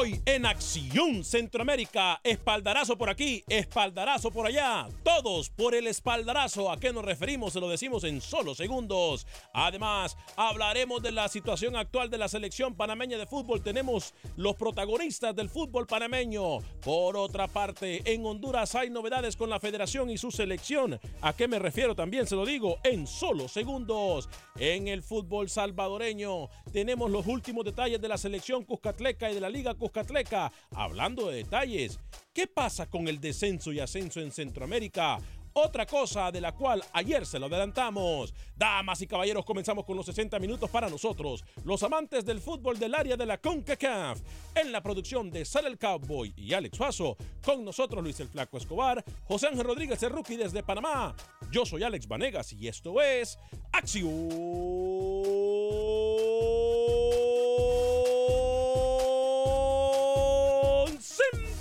Hoy en Acción Centroamérica, espaldarazo por aquí, espaldarazo por allá, todos por el espaldarazo. ¿A qué nos referimos? Se lo decimos en solo segundos. Además, hablaremos de la situación actual de la selección panameña de fútbol. Tenemos los protagonistas del fútbol panameño. Por otra parte, en Honduras hay novedades con la federación y su selección. ¿A qué me refiero? También se lo digo en solo segundos. En el fútbol salvadoreño tenemos los últimos detalles de la selección Cuscatleca y de la Liga Cuscatleca. Hablando de detalles, ¿qué pasa con el descenso y ascenso en Centroamérica? Otra cosa de la cual ayer se lo adelantamos. Damas y caballeros, comenzamos con los 60 minutos para nosotros, los amantes del fútbol del área de la CONCACAF. En la producción de Sal el Cowboy y Alex Faso, con nosotros Luis el Flaco Escobar, José Ángel Rodríguez el Rookie desde Panamá. Yo soy Alex Vanegas y esto es Acción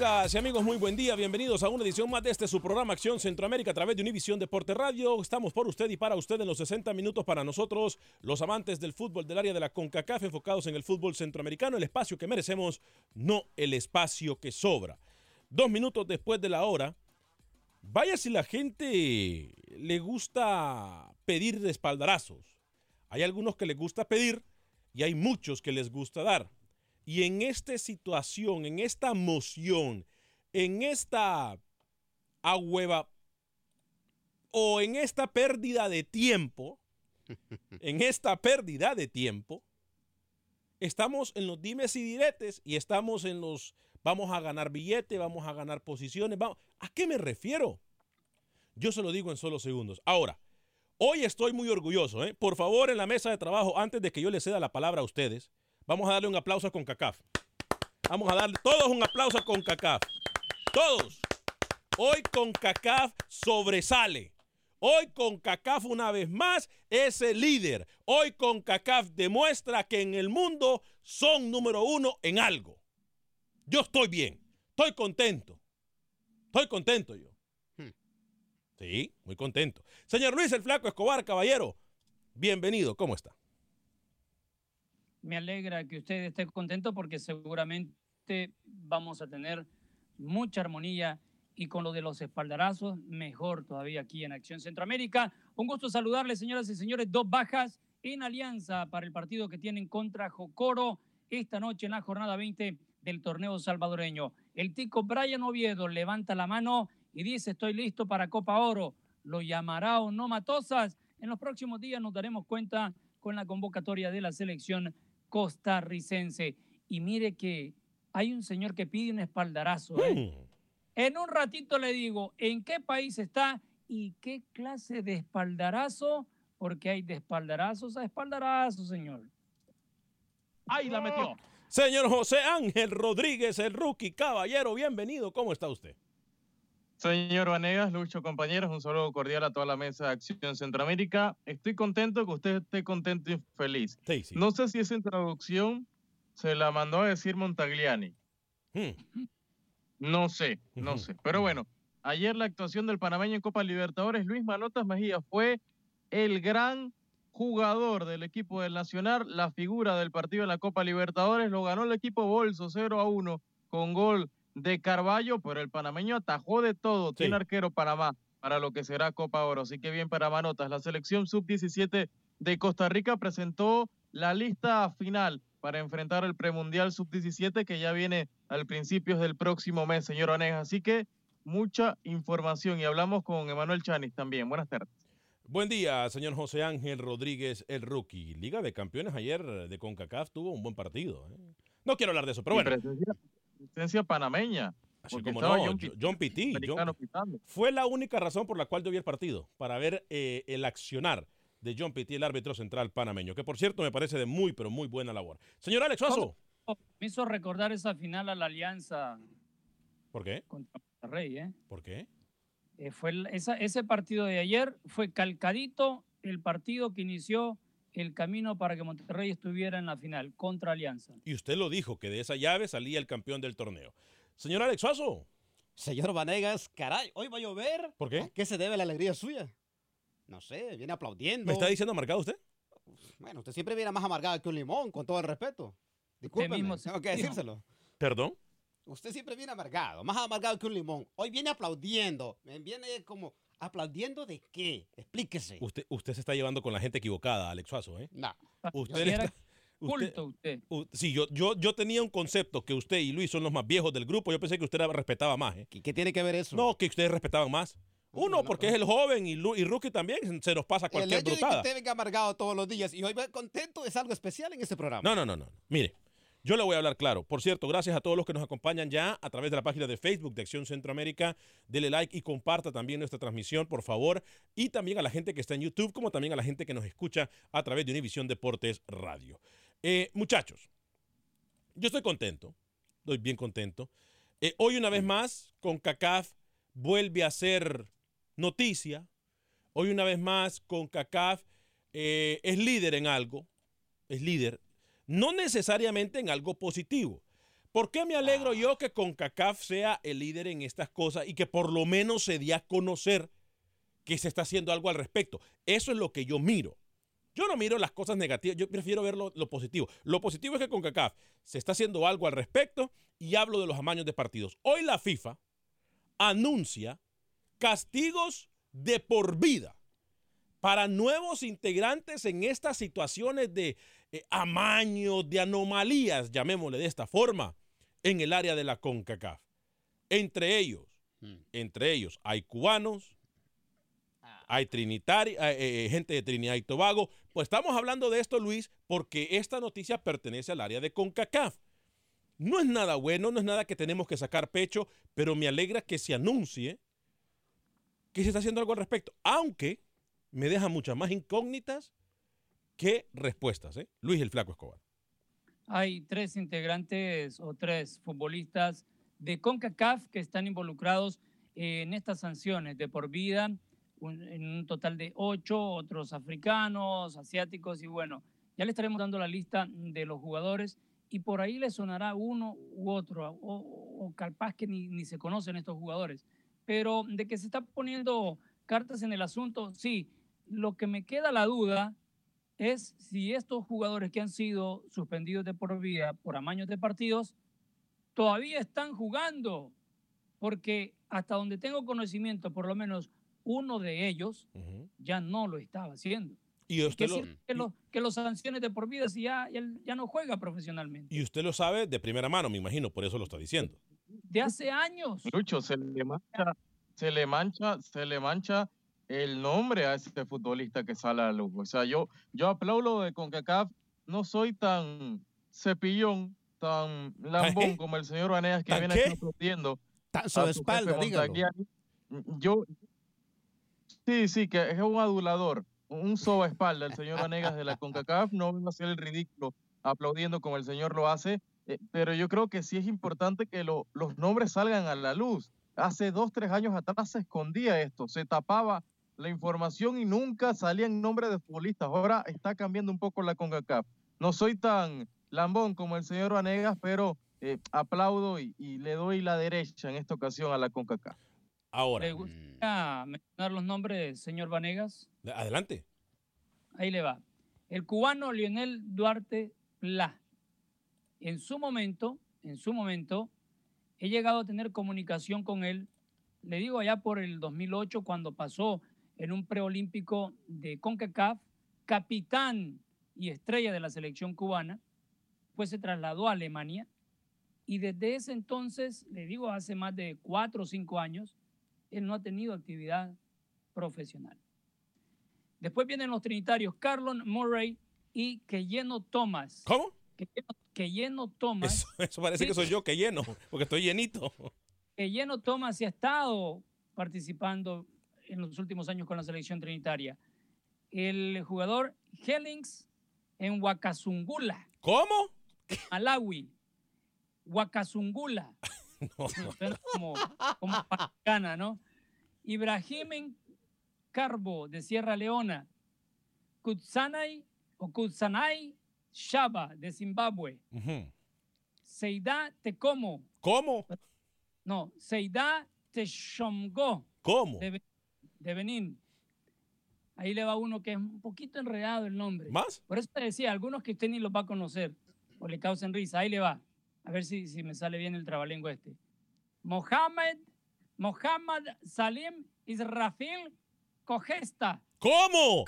Amigas y amigos? Muy buen día, bienvenidos a una edición más de este su programa Acción Centroamérica a través de Univisión Deporte Radio. Estamos por usted y para usted en los 60 minutos para nosotros, los amantes del fútbol del área de la CONCACAF enfocados en el fútbol centroamericano, el espacio que merecemos, no el espacio que sobra. Dos minutos después de la hora, vaya si la gente le gusta pedir espaldarazos. Hay algunos que les gusta pedir y hay muchos que les gusta dar. Y en esta situación, en esta moción, en esta agüeva o en esta pérdida de tiempo, en esta pérdida de tiempo, estamos en los dimes y diretes y estamos en los vamos a ganar billete, vamos a ganar posiciones. Vamos. ¿A qué me refiero? Yo se lo digo en solo segundos. Ahora, hoy estoy muy orgulloso. ¿eh? Por favor, en la mesa de trabajo, antes de que yo le ceda la palabra a ustedes, Vamos a darle un aplauso a CONCACAF. Vamos a darle todos un aplauso a CONCACAF. Todos. Hoy CONCACAF sobresale. Hoy CONCACAF una vez más es el líder. Hoy CONCACAF demuestra que en el mundo son número uno en algo. Yo estoy bien. Estoy contento. Estoy contento yo. Sí, muy contento. Señor Luis el Flaco Escobar, caballero, bienvenido. ¿Cómo está? Me alegra que usted esté contento porque seguramente vamos a tener mucha armonía y con lo de los espaldarazos, mejor todavía aquí en Acción Centroamérica. Un gusto saludarles, señoras y señores. Dos bajas en alianza para el partido que tienen contra Jocoro esta noche en la jornada 20 del torneo salvadoreño. El tico Brian Oviedo levanta la mano y dice, estoy listo para Copa Oro. ¿Lo llamará o no Matosas? En los próximos días nos daremos cuenta con la convocatoria de la selección costarricense. Y mire que hay un señor que pide un espaldarazo. ¿eh? Hmm. En un ratito le digo en qué país está y qué clase de espaldarazo, porque hay de espaldarazos a espaldarazos, señor. Ahí la metió. Señor José Ángel Rodríguez, el rookie caballero, bienvenido. ¿Cómo está usted? Señor Vanegas, Lucho, compañeros, un saludo cordial a toda la mesa de Acción Centroamérica. Estoy contento que usted esté contento y feliz. Sí, sí. No sé si esa introducción se la mandó a decir Montagliani. Hmm. No sé, no sé. Pero bueno, ayer la actuación del panameño en Copa Libertadores, Luis Manotas Mejía, fue el gran jugador del equipo del Nacional, la figura del partido de la Copa Libertadores. Lo ganó el equipo Bolso 0 a 1 con gol de Carballo, pero el panameño atajó de todo. Sí. Tiene arquero Panamá para lo que será Copa Oro. Así que bien para Manotas. La selección sub-17 de Costa Rica presentó la lista final para enfrentar el premundial sub-17 que ya viene al principio del próximo mes, señor Oneja. Así que mucha información y hablamos con Emanuel Chanis también. Buenas tardes. Buen día, señor José Ángel Rodríguez, el rookie. Liga de Campeones ayer de CONCACAF tuvo un buen partido. ¿eh? No quiero hablar de eso, pero bueno. Panameña. Así como no, John John, Pitti, John- fue la única razón por la cual yo vi el partido, para ver eh, el accionar de John Pitti, el árbitro central panameño, que por cierto me parece de muy, pero muy buena labor. Señor Alex Suazo. Me hizo recordar esa final a la Alianza ¿Por qué? contra Monterrey, ¿eh? ¿Por qué? Eh, fue el- esa- ese partido de ayer fue calcadito el partido que inició el camino para que Monterrey estuviera en la final contra Alianza. Y usted lo dijo, que de esa llave salía el campeón del torneo. Señor Alex Suazo. Señor Vanegas, caray, hoy va a llover. ¿Por qué? ¿A qué se debe la alegría suya? No sé, viene aplaudiendo. ¿Me está diciendo amargado usted? Bueno, usted siempre viene más amargado que un limón, con todo el respeto. Discúlpeme, mismo tengo que decírselo. ¿Perdón? Usted siempre viene amargado, más amargado que un limón. Hoy viene aplaudiendo. Viene como, ¿aplaudiendo de qué? Explíquese. Usted, usted se está llevando con la gente equivocada, Alex Suazo, ¿eh? No. Usted le era está- usted- culto usted. u- sí, yo, yo, yo tenía un concepto que usted y Luis son los más viejos del grupo. Yo pensé que usted era- respetaba más, ¿eh? ¿Qué, qué tiene que ver eso? No, que ustedes respetaban más. Uno, no, porque no. es el joven y, Lu- y Rookie también se nos pasa el cualquier hecho de que brutada. usted venga amargado todos los días y hoy va contento es algo especial en este programa. No, no, no, no. Mire, yo le voy a hablar claro. Por cierto, gracias a todos los que nos acompañan ya a través de la página de Facebook de Acción Centroamérica. Dele like y comparta también nuestra transmisión, por favor. Y también a la gente que está en YouTube, como también a la gente que nos escucha a través de Univisión Deportes Radio. Eh, muchachos, yo estoy contento. Estoy bien contento. Eh, hoy una vez más, con CACAF vuelve a ser noticia. Hoy una vez más, con CACAF eh, es líder en algo. Es líder. No necesariamente en algo positivo. ¿Por qué me alegro yo que CONCACAF sea el líder en estas cosas y que por lo menos se dé a conocer que se está haciendo algo al respecto? Eso es lo que yo miro. Yo no miro las cosas negativas, yo prefiero ver lo, lo positivo. Lo positivo es que CONCACAF se está haciendo algo al respecto y hablo de los amaños de partidos. Hoy la FIFA anuncia castigos de por vida para nuevos integrantes en estas situaciones de eh, amaño, de anomalías, llamémosle de esta forma, en el área de la CONCACAF. Entre ellos, entre ellos hay cubanos, hay trinitari, eh, eh, gente de Trinidad y Tobago. Pues estamos hablando de esto, Luis, porque esta noticia pertenece al área de CONCACAF. No es nada bueno, no es nada que tenemos que sacar pecho, pero me alegra que se anuncie que se está haciendo algo al respecto, aunque me deja muchas más incógnitas que respuestas. ¿eh? Luis el Flaco Escobar. Hay tres integrantes o tres futbolistas de CONCACAF que están involucrados en estas sanciones de por vida, en un total de ocho, otros africanos, asiáticos y bueno, ya le estaremos dando la lista de los jugadores y por ahí le sonará uno u otro, o, o capaz que ni, ni se conocen estos jugadores. Pero de que se está poniendo cartas en el asunto, sí. Lo que me queda la duda es si estos jugadores que han sido suspendidos de por vida por amaños de partidos todavía están jugando, porque hasta donde tengo conocimiento, por lo menos uno de ellos ya no lo estaba haciendo. Y usted que, lo, sí, que, lo, que los sanciones de por vida si ya, ya, ya no juega profesionalmente. y usted lo sabe de primera mano, me imagino, por eso lo está diciendo. De hace años. Lucho, se le mancha, se le mancha, se le mancha el nombre a ese futbolista que sale a la luz. O sea, yo, yo aplaudo de CONCACAF, no soy tan cepillón, tan lambón como el señor Vanegas que ¿Tan viene aquí aplaudiendo. Su su espalda, dígalo. Yo, sí, sí, que es un adulador, un sobaespalda. El señor Vanegas de la CONCACAF no va a hacer el ridículo aplaudiendo como el señor lo hace, eh, pero yo creo que sí es importante que lo- los nombres salgan a la luz. Hace dos, tres años atrás se escondía esto, se tapaba la información y nunca salían nombres de futbolistas. Ahora está cambiando un poco la CONCACAF. No soy tan lambón como el señor Vanegas, pero eh, aplaudo y, y le doy la derecha en esta ocasión a la CONCACAF. Ahora, ¿Le gustaría mencionar los nombres, señor Vanegas? adelante. Ahí le va. El cubano Lionel Duarte Pla. En su momento, en su momento, he llegado a tener comunicación con él, le digo allá por el 2008, cuando pasó en un preolímpico de CONCACAF, capitán y estrella de la selección cubana, pues se trasladó a Alemania y desde ese entonces, le digo hace más de cuatro o cinco años, él no ha tenido actividad profesional. Después vienen los trinitarios Carlon Murray y Keyeno Thomas. ¿Cómo? Keyeno, Thomas. Eso, eso parece Sí. que soy yo que lleno, porque estoy llenito. Keyeno Thomas ha estado participando en los últimos años con la selección trinitaria. El jugador Hellings en Wakasungula, ¿Cómo? Malawi. Wakasungula. No, como, como pacana, ¿no? Ibrahim Carbo de Sierra Leona. Kutsanay o Kutsanay Shaba de Zimbabue. Ujú. Seida Tecomo. ¿Cómo? No, Seida Techomgo ¿Cómo? de, de Benín. Ahí le va uno que es un poquito enredado el nombre. ¿Más? Por eso te decía, algunos que usted ni los va a conocer o le causen risa. Ahí le va. A ver si, si me sale bien el trabalengua este. Mohamed, Mohamed Salim Israfil Cogesta. ¿Cómo?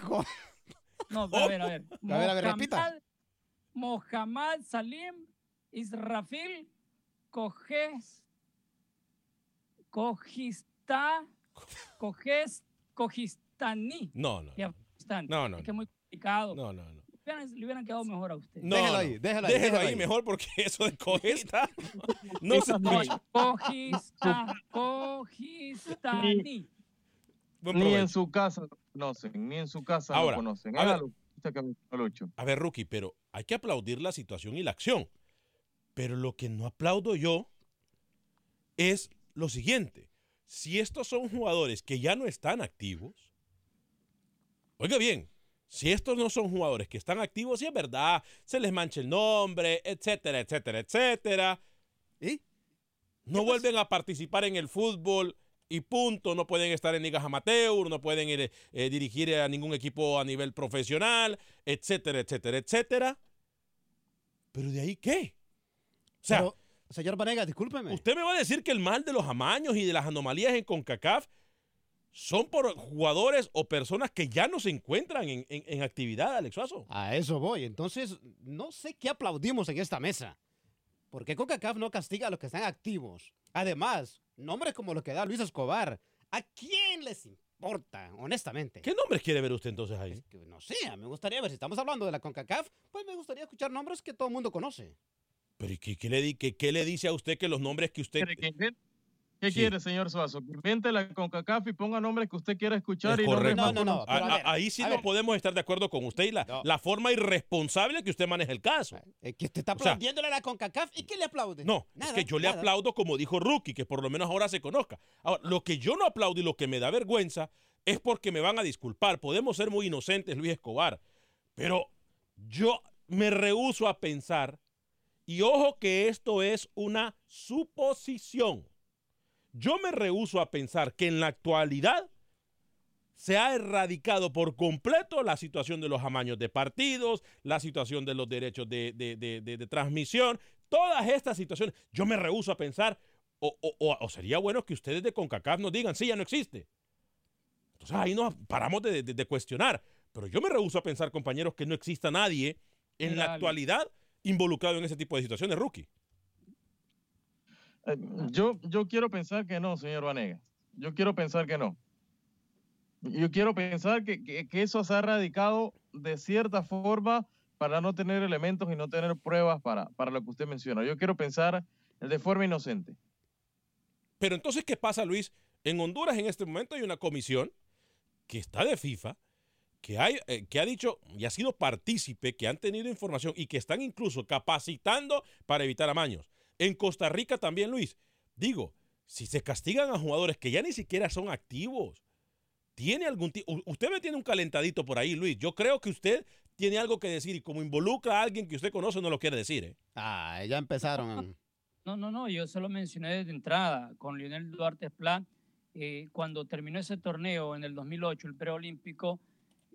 No, a ver, a ver. A ver, a ver, repita. Mohamed- Mohamed Salim Israfil Coges, Cogista, Coges, Cogistani. No, no. No, no, Es que es muy complicado. No, no, no. Le hubieran- le hubieran quedado mejor a usted. No, Déjelo no. ahí, déjelo ahí, Déjelo ahí ahí. mejor porque eso de cogesta no se No, escucha. Cogista, Cogistani. Buen Ni en su casa lo conocen, ni en su casa Ahora, lo conocen. a ver. Hágalo. A ver, Rookie, pero hay que aplaudir la situación y la acción. Pero lo que no aplaudo yo es lo siguiente. Si estos son jugadores que ya no están activos, oiga bien, si estos no son jugadores que están activos, sí es verdad, se les mancha el nombre, etcétera, etcétera, etcétera. ¿Y? No vuelven a participar en el fútbol y punto. No pueden estar en ligas amateur, no pueden ir, eh, dirigir a ningún equipo a nivel profesional, etcétera, etcétera, etcétera. Pero de ahí qué? O sea, Pero, señor Vanega, discúlpeme. usted me va a decir que el mal de los amaños y de las anomalías en CONCACAF son por jugadores o personas que ya no se encuentran en, en- en actividad, Alex Suazo. A eso voy. Entonces, no sé qué aplaudimos en esta mesa. ¿Por qué CONCACAF no castiga a los que están activos? Además, nombres como los que da Luis Escobar, ¿a quién les importa, honestamente? ¿Qué nombres quiere ver usted entonces ahí? Es que, no sé, me gustaría ver, si estamos hablando de la CONCACAF, pues me gustaría escuchar nombres que todo el mundo conoce. Pero ¿y qué, qué le, di- qué- qué le dice a usted que los nombres que usted... ¿Quiere que? ¿Qué Sí. quiere, señor Suazo? Que invente la CONCACAF y ponga nombres que usted quiera escuchar Es y correcto. No, no, no, A- a a- ver, ahí sí no ver. podemos estar de acuerdo con usted y la, No. la forma irresponsable que usted maneja el caso. Eh, que usted está O sea- aplaudiéndole a la CONCACAF y ¿qué le aplaude? No, Nada, es que yo le aplaudo como dijo Rookie, que por lo menos ahora se conozca. Ahora, lo que yo no aplaudo y lo que me da vergüenza es porque me van a disculpar. Podemos ser muy inocentes, Luis Escobar, pero yo me rehúso a pensar, y ojo que esto es una suposición, yo me rehúso a pensar que en la actualidad se ha erradicado por completo la situación de los amaños de partidos, la situación de los derechos de, de- de- transmisión, todas estas situaciones. Yo me rehúso a pensar, o, o- o- sería bueno que ustedes de CONCACAF nos digan, sí, ya no existe. Entonces ahí nos paramos de, cuestionar. Pero yo me rehúso a pensar, compañeros, que no exista nadie en la actualidad involucrado en ese tipo de situaciones, rookie. Eh, Yo, yo quiero pensar que no, señor Vanega. Yo quiero pensar que no. Yo quiero pensar que, que- que eso se ha radicado de cierta forma para no tener elementos y no tener pruebas para, para lo que usted menciona. Yo quiero pensar de forma inocente. Pero entonces, ¿qué pasa, Luis? En Honduras en este momento hay una comisión que está de FIFA, que, hay, eh, que ha dicho y ha sido partícipe, que han tenido información y que están incluso capacitando para evitar amaños. En Costa Rica también, Luis. Digo, si se castigan a jugadores que ya ni siquiera son activos, ¿tiene algún tipo? Usted me tiene un calentadito por ahí, Luis. Yo creo que usted tiene algo que decir y como involucra a alguien que usted conoce, no lo quiere decir, ¿eh? Ah, ya empezaron. No, no, no, yo se lo mencioné desde entrada con Lionel Duarte Pla. eh, cuando terminó ese torneo en el 2008, el preolímpico,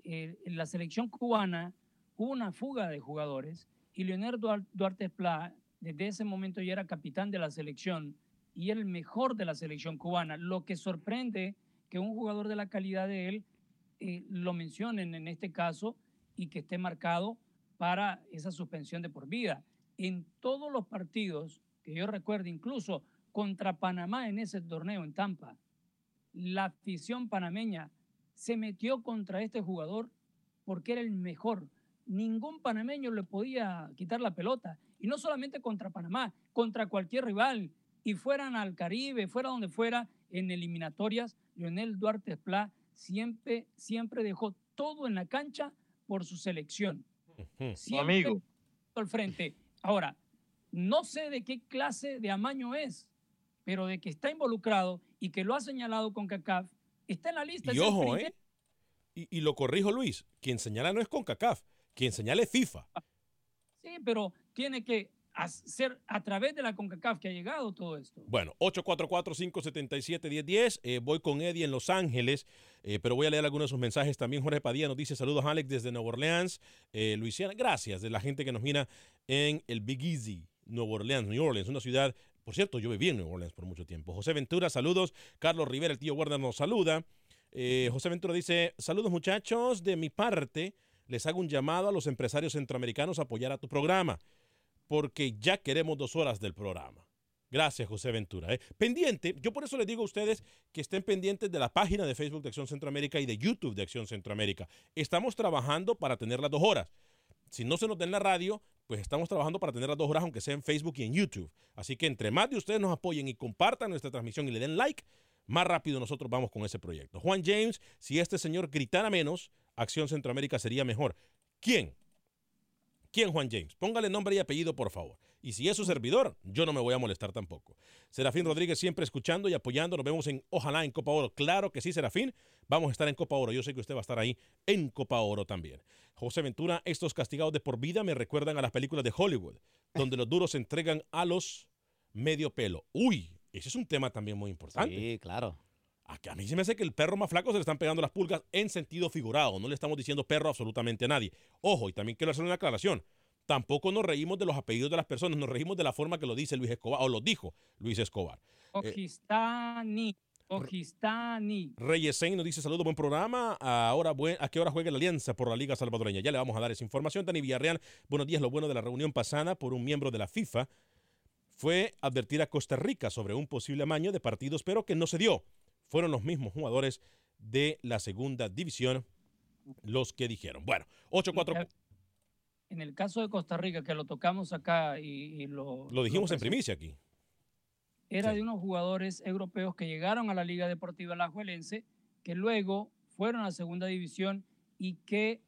eh, en la selección cubana hubo una fuga de jugadores y Duar- Duarte Pla desde ese momento ya era capitán de la selección y el mejor de la selección cubana. Lo que sorprende que un jugador de la calidad de él eh, lo mencionen en este caso y que esté marcado para esa suspensión de por vida. En todos los partidos que yo recuerdo, incluso contra Panamá en ese torneo en Tampa, la afición panameña se metió contra este jugador porque era el mejor. Ningún panameño le podía quitar la pelota. Y no solamente contra Panamá, contra cualquier rival. Y fueran al Caribe, fuera donde fuera, en eliminatorias, Leonel Duarte Esplá siempre, siempre dejó todo en la cancha por su selección. Siempre amigo. al frente. Ahora, no sé de qué clase de amaño es, pero de que está involucrado y que lo ha señalado con CACAF, está en la lista. Y ojo, primer- ¿eh? Y, y lo corrijo, Luis. Quien señala no es CONCACAF, quien señala es FIFA. Sí, pero tiene que hacer a través de la CONCACAF que ha llegado todo esto. Bueno, 844-577-1010. Eh, voy con Eddie en Los Ángeles, eh, pero voy a leer algunos de sus mensajes. También Jorge Padilla nos dice saludos, Alex, desde Nueva Orleans, eh, Luisiana. Gracias de la gente que nos mira en el Big Easy, Nueva Orleans, New Orleans, una ciudad. Por cierto, yo viví en Nueva Orleans por mucho tiempo. José Ventura, saludos. Carlos Rivera, el tío Warner, nos saluda. Eh, José Ventura dice, saludos muchachos, de mi parte les hago un llamado a los empresarios centroamericanos a apoyar a tu programa, porque ya queremos dos horas del programa. Gracias, José Ventura. ¿eh? Pendiente, yo por eso les digo a ustedes que estén pendientes de la página de Facebook de Acción Centroamérica y de YouTube de Acción Centroamérica. Estamos trabajando para tener las dos horas. Si no se nos da en la radio, pues estamos trabajando para tener las dos horas, aunque sea en Facebook y en YouTube. Así que entre más de ustedes nos apoyen y compartan nuestra transmisión y le den like, más rápido nosotros vamos con ese proyecto. Juan James, si este señor gritara menos, Acción Centroamérica sería mejor. ¿Quién? ¿Quién, Juan James? Póngale nombre y apellido, por favor. Y si es su servidor, yo no me voy a molestar tampoco. Serafín Rodríguez siempre escuchando y apoyando. Nos vemos en Ojalá en Copa Oro. Claro que sí, Serafín. Vamos a estar en Copa Oro. Yo sé que usted va a estar ahí en Copa Oro también. José Ventura, estos castigados de por vida me recuerdan a las películas de Hollywood, donde los duros se entregan a los medio pelo. Uy, ese es un tema también muy importante. Sí, claro. A, que a mí se me hace que el perro más flaco se le están pegando las pulgas en sentido figurado. No le estamos diciendo perro absolutamente a nadie. Ojo, y también quiero hacer una aclaración. Tampoco nos reímos de los apellidos de las personas, nos reímos de la forma que lo dice Luis Escobar, o lo dijo Luis Escobar. Ojistani, Ojistani. Reyes Sein nos dice saludos, buen programa. Ahora, buen- ¿a qué hora juega la Alianza por la Liga Salvadoreña? Ya le vamos a dar esa información. Dani Villarreal, buenos días. Lo bueno de la reunión pasada por un miembro de la FIFA fue advertir a Costa Rica sobre un posible amaño de partidos, pero que no se dio. Fueron los mismos jugadores de la segunda división los que dijeron. Bueno, 8-4. En el caso de Costa Rica, que lo tocamos acá y, y lo... Lo dijimos en primicia aquí. Era de unos jugadores europeos que llegaron a la Liga Deportiva Alajuelense, que luego fueron a la segunda división y que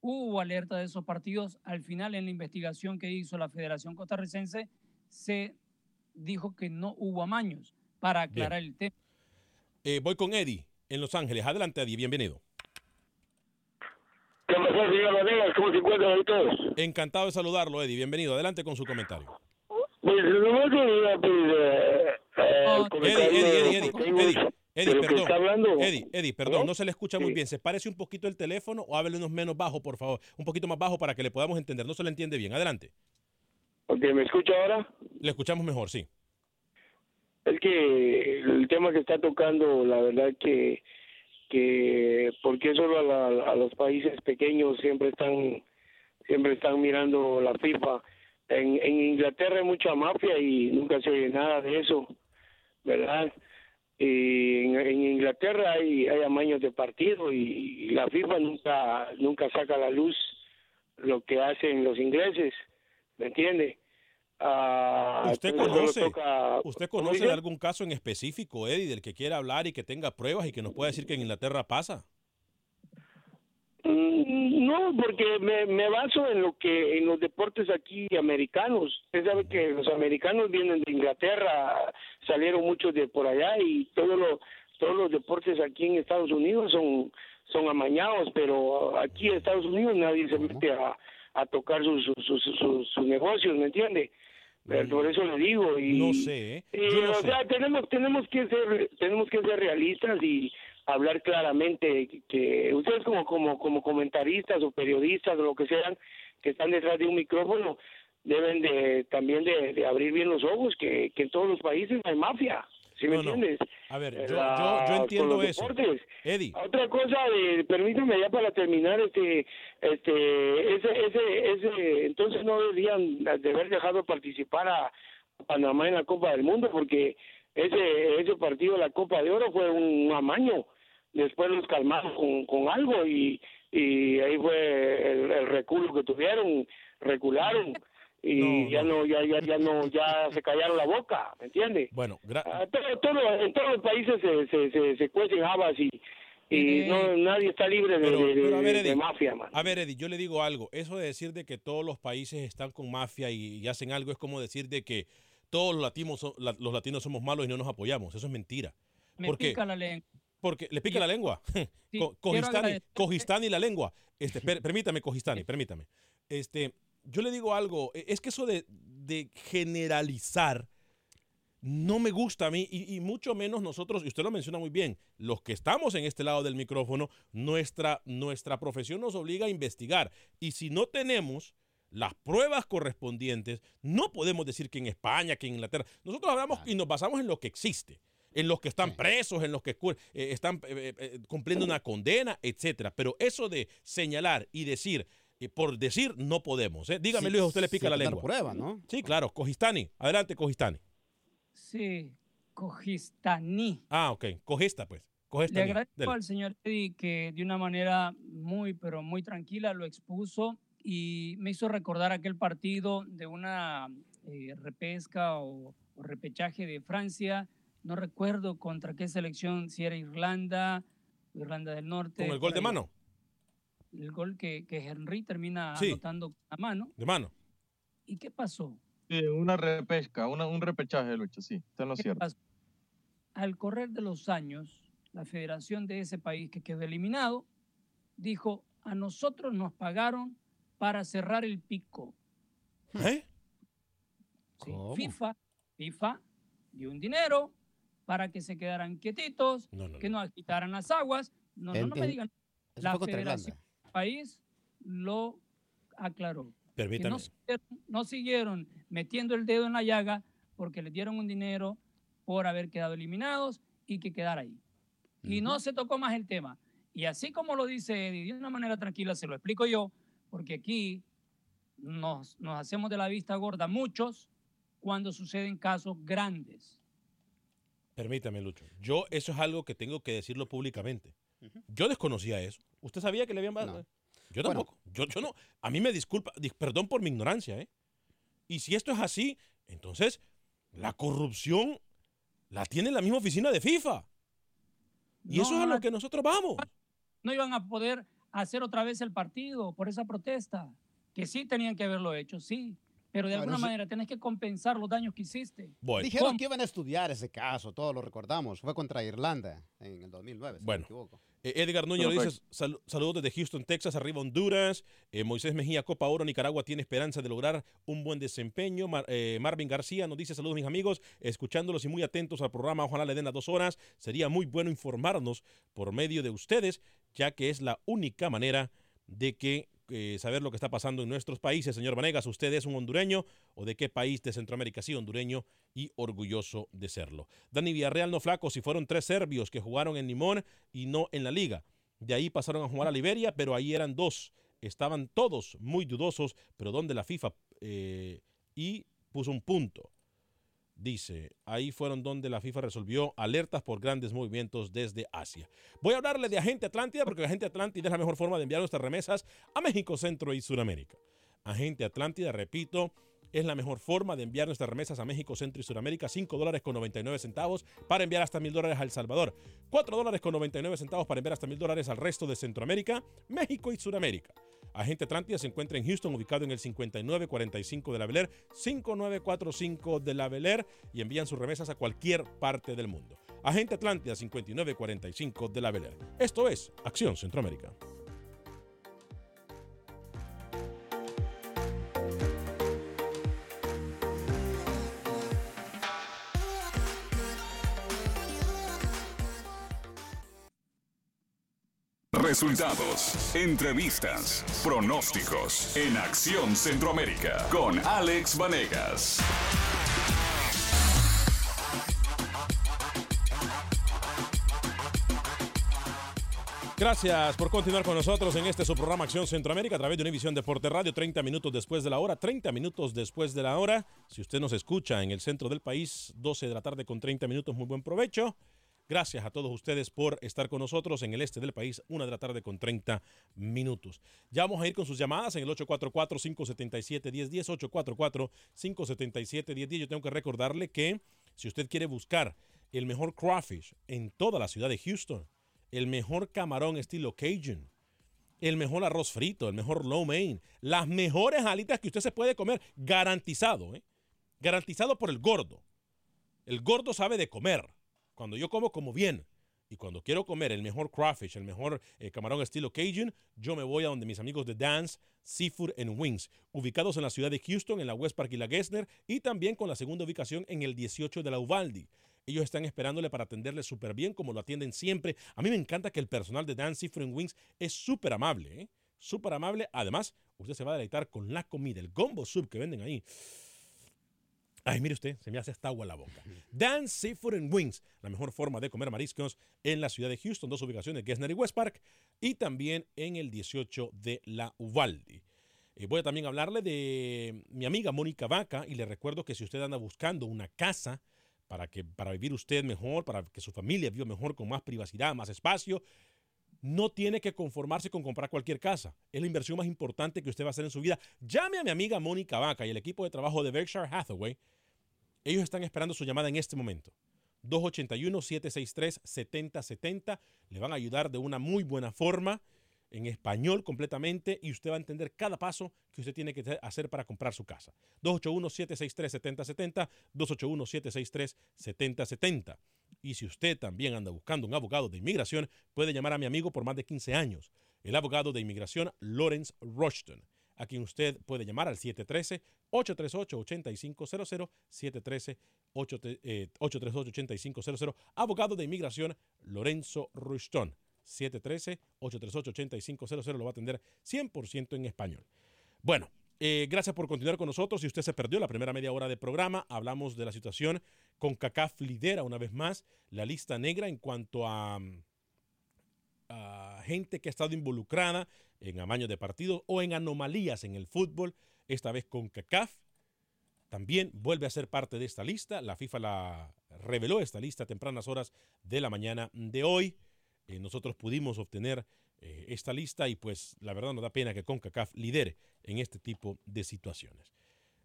hubo alerta de esos partidos. Al final, en la investigación que hizo la Federación Costarricense, se dijo que no hubo amaños para aclarar el tema. Eh, voy con Eddie en Los Ángeles. Adelante, Eddie, bienvenido. ¿Qué pasó, señor Vanegas? ¿Cómo se encuentran todos? Encantado de saludarlo, Eddie. Bienvenido. Adelante con su comentario. Pues quería pedir eh, eh, comentario Eddie, perdón. hablando. Eddie, Eddie, perdón, ¿No? no se le escucha muy Sí. bien. Se parece un poquito el teléfono o háblele unos menos bajo, por favor. Un poquito más bajo para que le podamos entender. No se le entiende bien. Adelante. Ok, ¿me escucha ahora? Le escuchamos mejor, sí. Es que el tema que está tocando, la verdad que, que ¿por qué solo a, la- a los países pequeños siempre están, siempre están mirando la FIFA? En, en Inglaterra hay mucha mafia y nunca se oye nada de eso, ¿verdad? Y en, en Inglaterra hay, hay amaños de partido y, y la FIFA nunca, nunca saca a la luz lo que hacen los ingleses, ¿me entiende? Ah, ¿Usted conoce, toca- ¿Usted ¿Cómo conoce de algún caso en específico, Eddie, del que quiera hablar y que tenga pruebas y que nos pueda decir que en Inglaterra pasa? Mm, No, porque me, me baso en lo que en los deportes aquí americanos. Usted sabe que los americanos vienen de Inglaterra, salieron muchos de por allá y todos los todos los deportes aquí en Estados Unidos son son amañados, pero aquí en Estados Unidos nadie se mete a, a tocar sus sus, sus, sus- sus negocios, ¿me entiende? Pero por eso le digo y No sé, ¿eh? y, Yo no o sé. sea, tenemos tenemos que ser tenemos que ser realistas y hablar claramente que, que ustedes como como como comentaristas o periodistas o lo que sean que están detrás de un micrófono deben de también de, de abrir bien los ojos que, que en todos los países hay mafia, ¿sí me No, entiendes? A ver, Eh, yo, la- yo, yo con entiendo eso. deportes. Eddie, Otra cosa, de, permítame ya para terminar, este, este, ese, ese, ese, entonces no deberían de haber dejado participar a Panamá en la Copa del Mundo porque ese, ese partido de la Copa de Oro fue un amaño. Después los calmaron con, con algo y, y ahí fue el, el reculo que tuvieron, recularon y No, ya no. no, ya, ya, ya no, ya se callaron la boca, ¿me entiendes? bueno, Ah, todo, todo- en todos los países se, se, se, se cuecen habas y, y Eh, no, nadie está libre de, pero- de- pero ver, de- de Eddie, mafia, man. A ver, Eddie, yo le digo algo. Eso de decir de que todos los países están con mafia y, y hacen algo es como decir de que todos los latinos, son- la- los latinos somos malos y no nos apoyamos. Eso es mentira. Me ¿Por qué? pica la lengua. Porque le pica la lengua. Sí, Co- quiero Cojistani, agradecer- Cojistani la lengua. Este, per- permítame, Cojistani, permítame. Este, yo le digo algo. e- Es que eso de, de generalizar no me gusta a mí y, y mucho menos nosotros, y usted lo menciona muy bien, los que estamos en este lado del micrófono, nuestra, nuestra profesión nos obliga a investigar. Y si no tenemos las pruebas correspondientes, no podemos decir que en España, que en Inglaterra, nosotros hablamos y nos basamos en lo que existe, en los que están presos, en los que eh, están eh, eh, cumpliendo una condena, etcétera. Pero eso de señalar y decir, eh, por decir, no podemos. ¿eh? Dígame, Sí, Luis, a usted le pica la dar lengua. prueba, ¿no? Sí, claro, Cojistani. Adelante, Cojistani. Sí, Cojistaní. Ah, ok. Cogesta, pues. Cogesta. Le agradezco al señor Eddie que de una manera muy, pero muy tranquila lo expuso y me hizo recordar aquel partido de una eh, repesca o, o repechaje de Francia. No recuerdo contra qué selección, si era Irlanda, Irlanda del Norte. Con el gol de ahí. mano. El gol que, que Henry termina Sí. anotando a mano. De mano. ¿Y qué pasó? Sí, una repesca, una- un repechaje, Lucho, sí, está en lo ¿Qué cierto. pasó? Al correr de los años, la federación de ese país que quedó eliminado dijo, a nosotros nos pagaron para cerrar el pico. ¿Eh? Sí, ¿Cómo? FIFA, FIFA dio un dinero para que se quedaran quietitos, No, no, que no. no agitaran las aguas. No, no, En- no me en- digan. La federación país lo aclaró. Permítame. no siguieron, no siguieron metiendo el dedo en la llaga porque les dieron un dinero por haber quedado eliminados y que quedara ahí. Y no se tocó más el tema. Y así como lo dice Eddie, de una manera tranquila, se lo explico yo, porque aquí nos, nos hacemos de la vista gorda muchos cuando suceden casos grandes. Permítame, Lucho. Yo, eso es algo que tengo que decirlo públicamente. Yo desconocía eso. ¿Usted sabía que le habían No. Yo Bueno. tampoco. Yo, yo no. A mí me disculpa, dis- perdón por mi ignorancia, ¿eh? Y si esto es así, entonces la corrupción la tiene la misma oficina de FIFA. Y eso es a lo que nosotros vamos. no iban a poder hacer otra vez el partido por esa protesta, que sí tenían que haberlo hecho, sí, pero de Bueno, alguna sí. manera tienes que compensar los daños que hiciste. Bueno, Dijeron ¿Cómo? que iban a estudiar ese caso, todos lo recordamos. Fue contra Irlanda en el 2009, si Bueno. no me equivoco. Eh, Edgar Núñez lo dice, sal- saludos desde Houston, Texas, arriba Honduras. Eh, Moisés Mejía, Copa Oro, Nicaragua tiene esperanza de lograr un buen desempeño. Mar- eh, Marvin García nos dice, saludos mis amigos, escuchándolos y muy atentos al programa, ojalá le den las dos horas. Sería muy bueno informarnos por medio de ustedes, ya que es la única manera de que eh, saber lo que está pasando en nuestros países. Señor Vanegas, ¿usted es un hondureño o de qué país de Centroamérica? Sí, hondureño y orgulloso de serlo. Dani Villarreal no flaco, si fueron tres serbios que jugaron en Limón y no en la liga. De ahí pasaron a jugar a Liberia, pero ahí eran dos. Estaban todos muy dudosos, pero donde la FIFA eh, y puso un punto. Dice, ahí fueron donde la FIFA resolvió alertas por grandes movimientos desde Asia. Voy a hablarle de Agente Atlántida porque Agente Atlántida es la mejor forma de enviar nuestras remesas a México, Centro y Sudamérica. Agente Atlántida, repito, es la mejor forma de enviar nuestras remesas a México, Centro y Sudamérica. 5 dólares con 99 centavos para enviar hasta mil dólares a El Salvador. 4 dólares con 99 centavos para enviar hasta mil dólares al resto de Centroamérica, México y Sudamérica. Agente Atlántida se encuentra en Houston, ubicado en el 5945 de la Bel Air, 5945 de la Bel Air, y envían sus remesas a cualquier parte del mundo. Agente Atlántida 5945 de la Bel Air. Esto es Acción Centroamérica. Resultados, entrevistas, pronósticos en Acción Centroamérica con Alex Vanegas. Gracias por continuar con nosotros en este su programa Acción Centroamérica a través de Univisión Deporte Radio, 30 minutos después de la hora, 30 minutos después de la hora. Si usted nos escucha en el centro del país, 12 de la tarde con 30 minutos, muy buen provecho. Gracias a todos ustedes por estar con nosotros en el este del país, una de la tarde con 30 minutos. Ya vamos a ir con sus llamadas en el 844-577-1010, 844-577-1010. Yo tengo que recordarle que si usted quiere buscar el mejor crawfish en toda la ciudad de Houston, el mejor camarón estilo Cajun, el mejor arroz frito, el mejor low main, las mejores alitas que usted se puede comer, garantizado, ¿eh? garantizado por el gordo. El gordo sabe de comer. Cuando yo como, como bien. Y cuando quiero comer el mejor crawfish, el mejor eh, camarón estilo Cajun, yo me voy a donde mis amigos de Dance Seafood and Wings, ubicados en la ciudad de Houston, en la West Park y la Gessner, y también con la segunda ubicación en el 18 de la Uvalde. Ellos están esperándole para atenderle súper bien, como lo atienden siempre. A mí me encanta que el personal de Dance Seafood and Wings es súper amable, ¿eh? Súper amable. Además, usted se va a deleitar con la comida, el gombo soup que venden ahí. Ay, mire usted, se me hace hasta agua la boca. Dan Seafood and Wings, la mejor forma de comer mariscos en la ciudad de Houston, dos ubicaciones, Gessner y West Park, y también en el 18 de la Uvalde. Eh, voy a también hablarle de mi amiga Mónica Vaca y le recuerdo que si usted anda buscando una casa para, que, para vivir usted mejor, para que su familia viva mejor, con más privacidad, más espacio, no tiene que conformarse con comprar cualquier casa. Es la inversión más importante que usted va a hacer en su vida. Llame a mi amiga Mónica Vaca y el equipo de trabajo de Berkshire Hathaway. Ellos están esperando su llamada en este momento. 281-763-7070. Le van a ayudar de una muy buena forma, en español completamente, y usted va a entender cada paso que usted tiene que hacer para comprar su casa. 281-763-7070. 281-763-7070. Y si usted también anda buscando un abogado de inmigración, puede llamar a mi amigo por más de 15 años, el abogado de inmigración Lawrence Rushton, a quien usted puede llamar al 713-838-8500, 713-838-8500, abogado de inmigración Lorenzo Rushton, 713-838-8500, lo va a atender 100% en español. Bueno, eh, gracias por continuar con nosotros. Si usted se perdió la primera media hora de programa, hablamos de la situación con CACAF lidera una vez más la lista negra en cuanto a, a gente que ha estado involucrada en amaños de partidos o en anomalías en el fútbol, esta vez con CACAF. También vuelve a ser parte de esta lista. La FIFA la reveló esta lista a tempranas horas de la mañana de hoy. Eh, nosotros pudimos obtener eh, esta lista y pues la verdad nos da pena que CONCACAF lidere en este tipo de situaciones.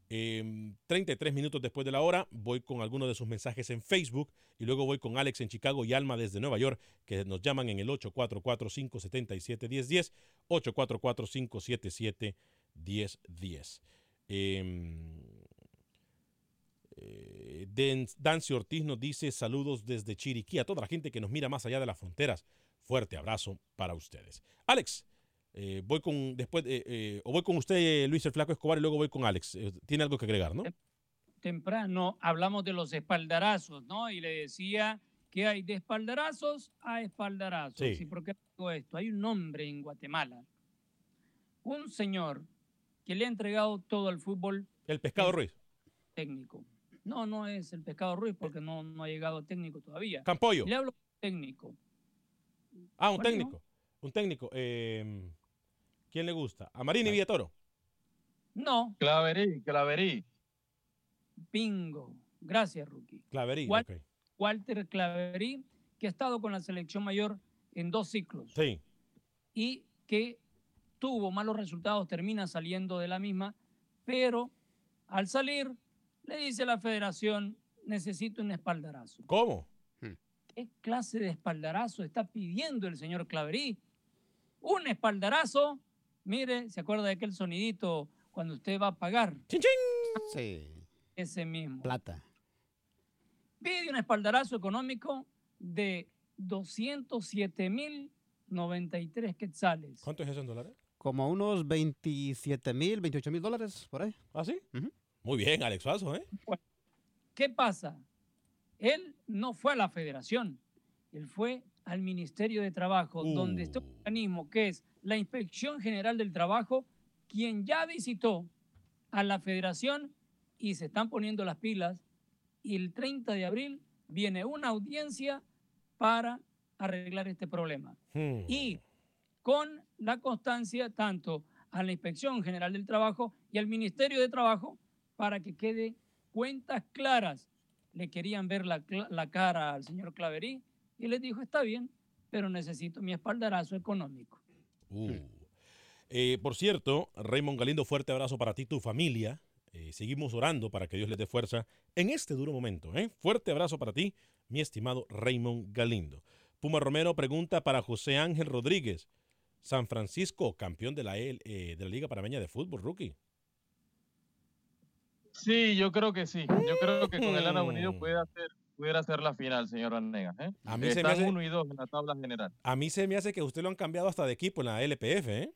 Eh, 33 minutos después de la hora voy con algunos de sus mensajes en Facebook y luego voy con Alex en Chicago y Alma desde Nueva York que nos llaman en el 844-577-1010, 844-577-1010. Eh, Dancy Ortiz nos dice saludos desde Chiriquí a toda la gente que nos mira más allá de las fronteras. Fuerte abrazo para ustedes. Alex, eh, voy con después eh, eh, o voy con usted, Luis el Flaco Escobar, y luego voy con Alex. Eh, Tiene algo que agregar, ¿no? Temprano hablamos de los espaldarazos, ¿no? Y le decía que hay de espaldarazos a espaldarazos. Sí. ¿Y por qué digo esto? Hay un hombre en Guatemala, un señor que le ha entregado todo al fútbol El pescado Ruiz. técnico. No, no es el pescado Ruiz porque no, no ha llegado técnico todavía. Campollo. Le hablo técnico. Ah, un ¿Cuál técnico. Un técnico. Eh, ¿Quién le gusta? ¿A Marini Villatoro? No, Claverí, Claverí. bingo. Gracias, Rookie. Claverí, Wal- ok. Walter Claverí, que ha estado con la selección mayor en dos ciclos. Sí. y que tuvo malos resultados, termina saliendo de la misma, pero al salir le dice a la federación, necesito un espaldarazo. ¿Cómo? ¿Qué clase de espaldarazo está pidiendo el señor Claverí? Un espaldarazo, mire, ¿se acuerda de aquel sonidito cuando usted va a pagar? ¡Chin, chin! Sí, Ese mismo. plata. Pide un espaldarazo económico de 207 mil 93 quetzales. ¿Cuánto es eso en dólares? Como unos 27 mil, 28 mil dólares por ahí. ¿Ah, sí? Ujú. Muy bien, Alex Faso, ¿eh? ¿Qué pasa? Él no fue a la federación, él fue al Ministerio de Trabajo, donde está un Uh. organismo que es la Inspección General del Trabajo, quien ya visitó a la federación y se están poniendo las pilas. Y el 30 de abril viene una audiencia para arreglar este problema. Hmm. Y con la constancia tanto a la Inspección General del Trabajo y al Ministerio de Trabajo para que quede cuentas claras. Le querían ver la, la cara al señor Claverí y les dijo, está bien, pero necesito mi espaldarazo económico. Uh. Eh, por cierto, Raymond Galindo, fuerte abrazo para ti y tu familia. Eh, seguimos orando para que Dios les dé fuerza en este duro momento. ¿eh? Fuerte abrazo para ti, mi estimado Raymond Galindo. Puma Romero pregunta para José Ángel Rodríguez. San Francisco, campeón de la, L- eh, de la Liga Panameña de Fútbol, rookie. Sí, yo creo que sí. Yo creo que con el Ana Mm. Unido puede hacer, pudiera ser la final, señor Vanegas. ¿eh? A mí se me Están hace- uno y dos en la tabla general. A mí se me hace que usted lo han cambiado hasta de equipo en la LPF, ¿eh?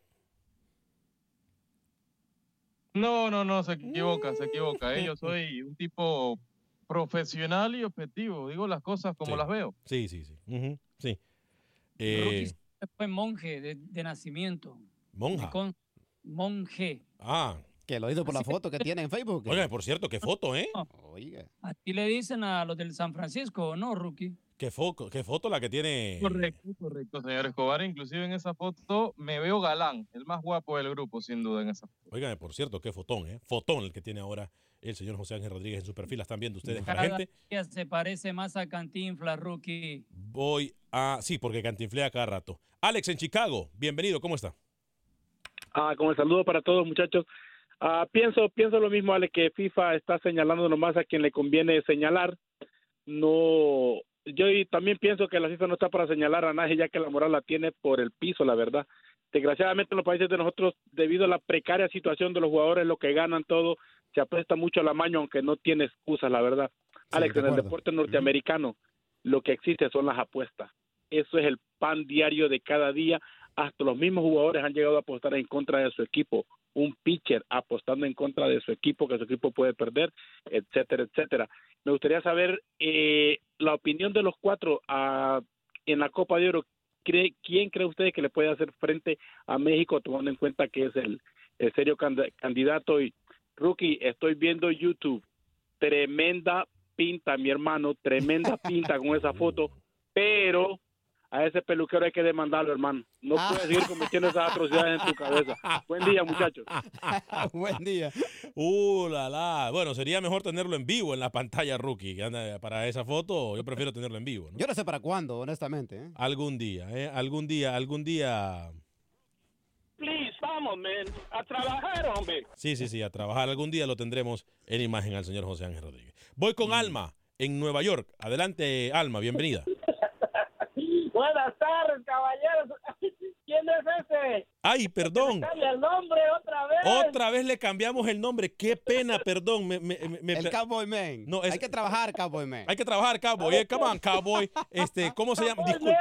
No, no, no, se equivoca, se equivoca. Mm. ¿eh? Yo soy un tipo profesional y objetivo. Digo las cosas como Sí. las veo. Sí, sí, sí. Ujú, sí. Rookie Eh, fue monje de, de nacimiento. monja. Con- monje. Ah, Que lo hizo por la Así foto que tiene en Facebook. oiga, por cierto, qué foto, ¿eh? Oiga. Así le dicen a los del San Francisco, ¿no, Rookie? Qué, foto, qué foto la que tiene. Correcto, correcto, señor Escobar. Inclusive en esa foto me veo galán, el más guapo del grupo, sin duda, en esa foto. Óigame, por cierto, qué fotón, ¿eh? Fotón el que tiene ahora el señor José Ángel Rodríguez en su perfil. La están viendo ustedes, Cada gente. día se parece más a Cantinflas, Rookie. Voy a. Sí, porque cantinflea cada rato. Alex en Chicago, bienvenido, ¿cómo está? Ah, con el saludo para todos, muchachos. Ah, pienso, pienso lo mismo, Ale, que FIFA está señalando nomás a quien le conviene señalar. No, yo también pienso que la FIFA no está para señalar a nadie, ya que la moral la tiene por el piso, la verdad. Desgraciadamente en los países de nosotros, debido a la precaria situación de los jugadores, lo que ganan todo, se apresta mucho al amaño, aunque no tiene excusas, la verdad. Alex, de en el deporte norteamericano, lo que existe son las apuestas. Eso es el pan diario de cada día. Hasta los mismos jugadores han llegado a apostar en contra de su equipo. Un pitcher apostando en contra de su equipo, que su equipo puede perder, etcétera, etcétera. Me gustaría saber eh, la opinión de los cuatro ah, en la Copa de Oro. ¿Cree- ¿Quién cree usted que le puede hacer frente a México, tomando en cuenta que es el, el serio cand- candidato? Y, Rookie, estoy viendo YouTube. Tremenda pinta, mi hermano, tremenda pinta con esa foto, pero a ese peluquero hay que demandarlo, hermano. No Ah. puedes seguir cometiendo esas atrocidades en tu cabeza. Buen día, muchachos. Buen día. Uh, la, la. Bueno, sería mejor tenerlo en vivo en la pantalla, rookie. Para esa foto, yo prefiero tenerlo en vivo, ¿no? Yo no sé para cuándo, honestamente. ¿eh? Algún día, ¿eh? Algún día, algún día. Please, vamos, man. A trabajar, hombre. Sí, sí, sí, a trabajar. Algún día lo tendremos en imagen al señor José Ángel Rodríguez. Voy con Alma en Nueva York. Adelante, Alma, bienvenida. Buenas tardes, caballeros. ¿Quién es ese? Ay, perdón. Cambia el nombre otra vez. Otra vez le cambiamos el nombre. Qué pena, perdón. Me- me- me- El Cowboy Man. No, es- Hay que trabajar, Cowboy Man. Hay que trabajar, Cowboy. Eh, come on, Cowboy. Este, ¿Cómo se llama? Discul-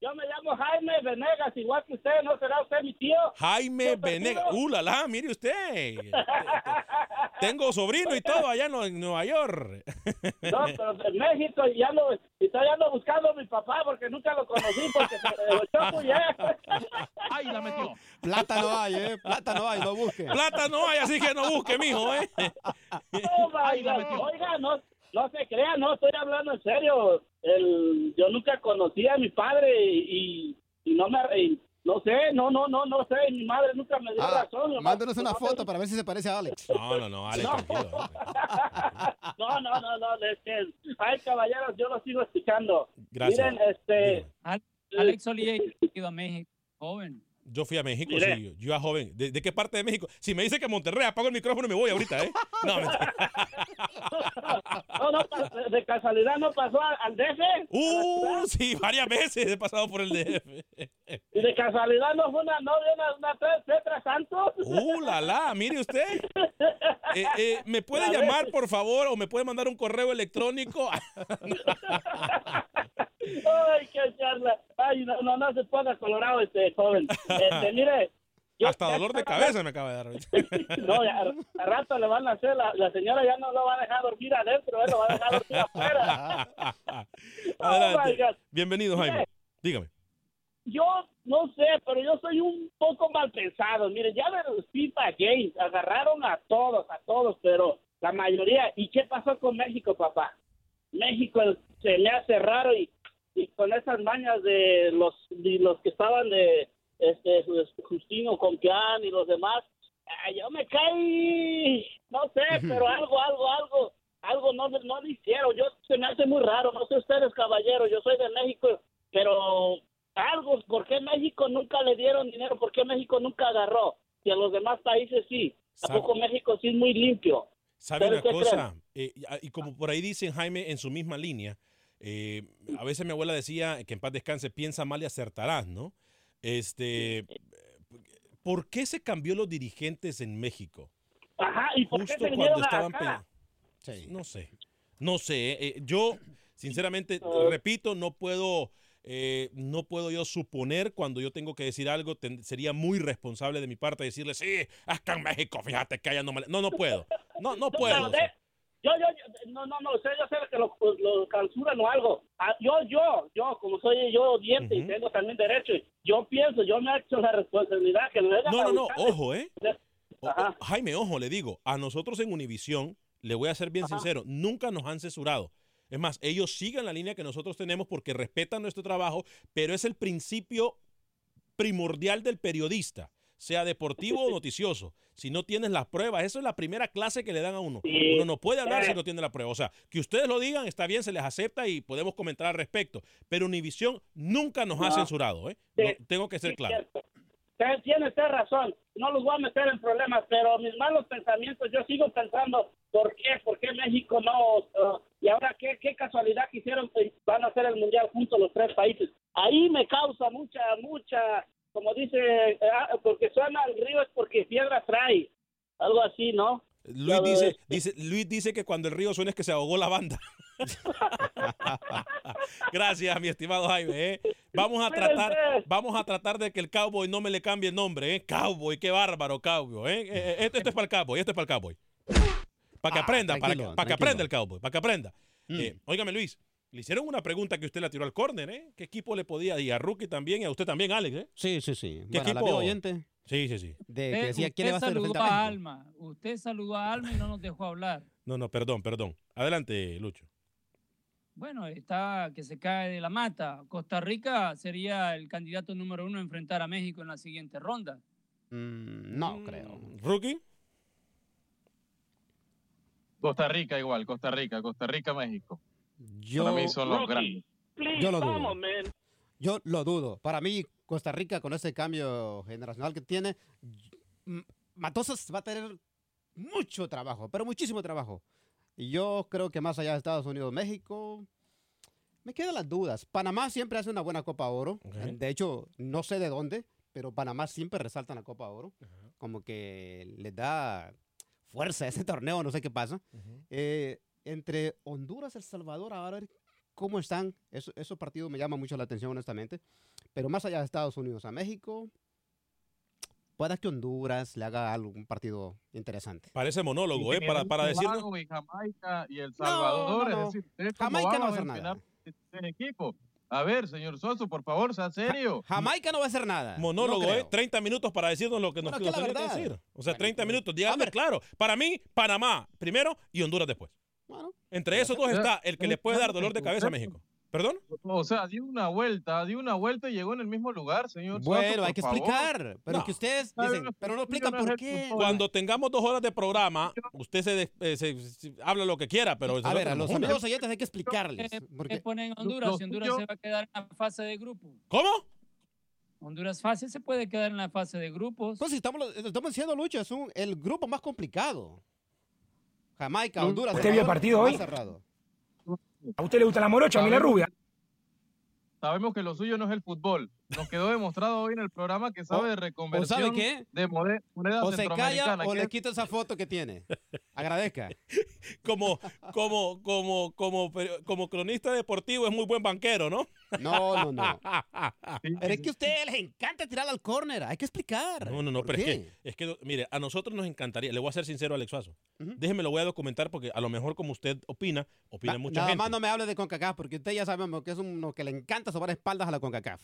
yo me llamo Jaime Venegas, igual que usted, ¿no será usted mi tío? Jaime Venegas. ¡Uh, la, la! Mire usted. Tengo sobrino y todo allá en Nueva York. No, pero de México y ya lo, y estoy ando buscando a mi papá porque nunca lo conocí porque se lo echó muy bien. ¡Ay, la metió! Plata no hay, ¿eh? Plata no hay, no busque. Plata no hay, así que no busque, mijo, ¿eh? Oh, my God. Oiga, no, no se crea, no, estoy hablando en serio. El, yo nunca conocí a mi padre y, y no me... y no sé, no, no, no, no sé, mi madre nunca me dio Ah, razón. mándanos una foto para ver si se parece a Alex. No, no, no, Alex, tranquilo. No, no, no, no, es que, ay, caballeros, yo lo sigo escuchando. Gracias. Miren, este... Al- Alex ha ido a México, joven. Yo fui a México, Mire. sí, yo, yo a joven. ¿De, de qué parte de México? Si me dice que Monterrey, apago el micrófono y me voy ahorita, ¿eh? No. No, no, de casualidad no pasó al, DF. Uh, sí, varias veces he pasado por el DF. Y de casualidad no fue una novia, una, una Petra Santos. Uh, la, la, mire usted. Eh, eh, ¿Me puede llamar, por favor, o me puede mandar un correo electrónico? Ay, qué charla. Ay, no, no, no se ponga colorado este joven. Este, mire. yo- Hasta dolor de cabeza me acaba de dar. No, ya, a rato le van a hacer, la, la señora ya no lo va a dejar dormir adentro, él lo va a dejar dormir afuera. Adelante. Oh. Bienvenido, Jaime. Dígame. Yo no sé, pero yo soy un poco mal pensado. Mire, ya de los FIFA Games agarraron a todos, a todos, pero la mayoría. ¿Y qué pasó con México, papá? México se me hace raro y, y con esas mañas de los de los que estaban de este Justino Compián y los demás, ah, yo me caí, no sé, pero algo, algo, algo, algo no, no lo hicieron. Yo se me hace muy raro, no sé ustedes, caballeros, yo soy de México, pero algo, ¿por qué México nunca le dieron dinero? ¿Por qué México nunca agarró? Si a los demás países sí. ¿A Sabe- poco México sí es muy limpio? ¿Sabe ¿Ustedes una cosa? Eh, y- y como por ahí dicen Jaime en su misma línea, eh, a veces mi abuela decía que en paz descanse, piensa mal y acertarás, ¿no? Este, ¿por qué se cambió los dirigentes en México? Ajá, ¿y por qué Justo se cuando estaban acá? No sé, no sé. eh, yo, sinceramente, repito, no puedo, eh, no puedo yo suponer cuando yo tengo que decir algo, ten- sería muy responsable de mi parte decirle, sí, que en México, fíjate que no me... No, no puedo. No, no puedo. Yo, yo, yo- no, no, no, usted yo sé que lo, lo o algo. Ah, yo, yo, yo, como soy yo diente y tengo también derecho, yo pienso, yo me he hecho la responsabilidad que No, no, no, avisar. ojo, ¿eh? O- o- Jaime, ojo, le digo, a nosotros en Univisión, le voy a ser bien sincero, nunca nos han censurado. Es más, ellos siguen la línea que nosotros tenemos porque respetan nuestro trabajo, pero es el principio primordial del periodista, sea deportivo o noticioso. Si no tienes las pruebas, eso es la primera clase que le dan a uno. Uno no puede hablar si Eh. no tiene la prueba. O sea, que ustedes lo digan, está bien, se les acepta y podemos comentar al respecto. Pero Univisión nunca nos ha censurado, ¿eh? Sí. No, tengo que ser Sí, claro. Tiene usted razón, no los voy a meter en problemas, pero mis malos pensamientos, yo sigo pensando, ¿por qué? ¿Por qué México no? uh, y ahora, ¿qué, qué casualidad que hicieron, que van a hacer el Mundial juntos los tres países? Ahí me causa mucha, mucha, como dice, ah, porque suena el río es porque piedra trae, algo así, ¿no? Luis dice, dice, Luis dice que cuando el río suena es que se ahogó la banda. Gracias, mi estimado Jaime. ¿eh? Vamos a tratar, vamos a tratar de que el cowboy no me le cambie el nombre, ¿eh? Cowboy, qué bárbaro, cowboy. ¿eh? Eh, eh, Esto, esto es para el cowboy, esto es para el cowboy. Para que Ah, aprenda, para que, para aprenda el cowboy, para que aprenda. Mm. Eh, óigame, Luis, le hicieron una pregunta que usted la tiró al córner, ¿eh? ¿Qué equipo le podía? Y a Rookie también, y a usted también, Alex, ¿eh? Sí, sí, sí. ¿Qué Bueno, equipo? oyente Sí, sí, sí. de Eh, que decía quién le va a usted hacer saludó a. Alma. Usted saludó a Alma y no nos dejó hablar. No, no, perdón, perdón. Adelante, Lucho. Bueno, está que se cae de la mata. Costa Rica sería el candidato número uno a enfrentar a México en la siguiente ronda. Mm, no creo. ¿Rookie? Costa Rica igual, Costa Rica, Costa Rica, México. Yo, Para mí son los Rookie, grandes. Please, Yo lo dudo. vamos, man. yo lo dudo. Para mí, Costa Rica, con ese cambio generacional que tiene, m- Matosas va a tener mucho trabajo, pero muchísimo trabajo. Y yo creo que más allá de Estados Unidos, México, me quedan las dudas. Panamá siempre hace una buena Copa Oro. Ok. De hecho, no sé de dónde, pero Panamá siempre resalta en la Copa Oro. Como que les da fuerza a ese torneo, no sé qué pasa. Eh, entre Honduras y El Salvador, a ver cómo están. Eso- esos partidos me llaman mucho la atención, honestamente. Pero más allá de Estados Unidos a México, pueda que Honduras le haga algún partido interesante. Parece monólogo, ¿eh? Para, para decirnos. Y Jamaica y El Salvador, no, no. es decir, ustedes Jamaica no va a hacer nada. ese equipo. A ver, señor Soso, por favor, sea serio. Jamaica no va a hacer nada. Monólogo, No ¿eh? creo. 30 minutos para decirnos lo que nos, Bueno, nos que decir. O sea, 30 minutos, dígame claro. Para mí, Panamá primero y Honduras después. Bueno, Entre esos dos está el que le puede dar dolor de cabeza a. México. ¿Perdón? O sea, dio una vuelta, dio una vuelta y llegó en el mismo lugar, señor Bueno, hay que favor. explicar. Pero No. que ustedes dicen, pero no explican no por qué. Cuando tengamos dos horas de programa, usted se, eh, se- se- habla lo que quiera, pero... A ver, a los amigos oyentes hay que explicarles. ¿Qué Porque, ponen Honduras? Si Honduras se va a quedar en la fase de grupo. ¿Cómo? Honduras fácil se puede quedar en la fase de grupos. pues si estamos, estamos diciendo, Lucho, es un- el grupo más complicado. Jamaica, Honduras. ¿Usted vio el partido hoy? cerrado. ¿A usted le gusta la morocha? A mí la rubia. Sabemos que lo suyo no es el fútbol. Nos quedó demostrado hoy en el programa que sabe de reconversión ¿O sabe qué? de moneda O se calla o le quita esa foto que tiene. Agradezca. Como, como, como, como, como cronista deportivo es muy buen banquero, ¿no? No, no, no. Pero es que a ustedes les encanta tirar al córner. Hay que explicar. No, no, no, ¿Por pero es que, es que, mire, a nosotros nos encantaría, le voy a ser sincero, Alex Suazo. Ujú. Déjeme, lo voy a documentar porque a lo mejor como usted opina, opina Na- mucha nada gente. más no me hable de CONCACAF porque usted ya sabemos que es uno que le encanta sobar espaldas a la CONCACAF.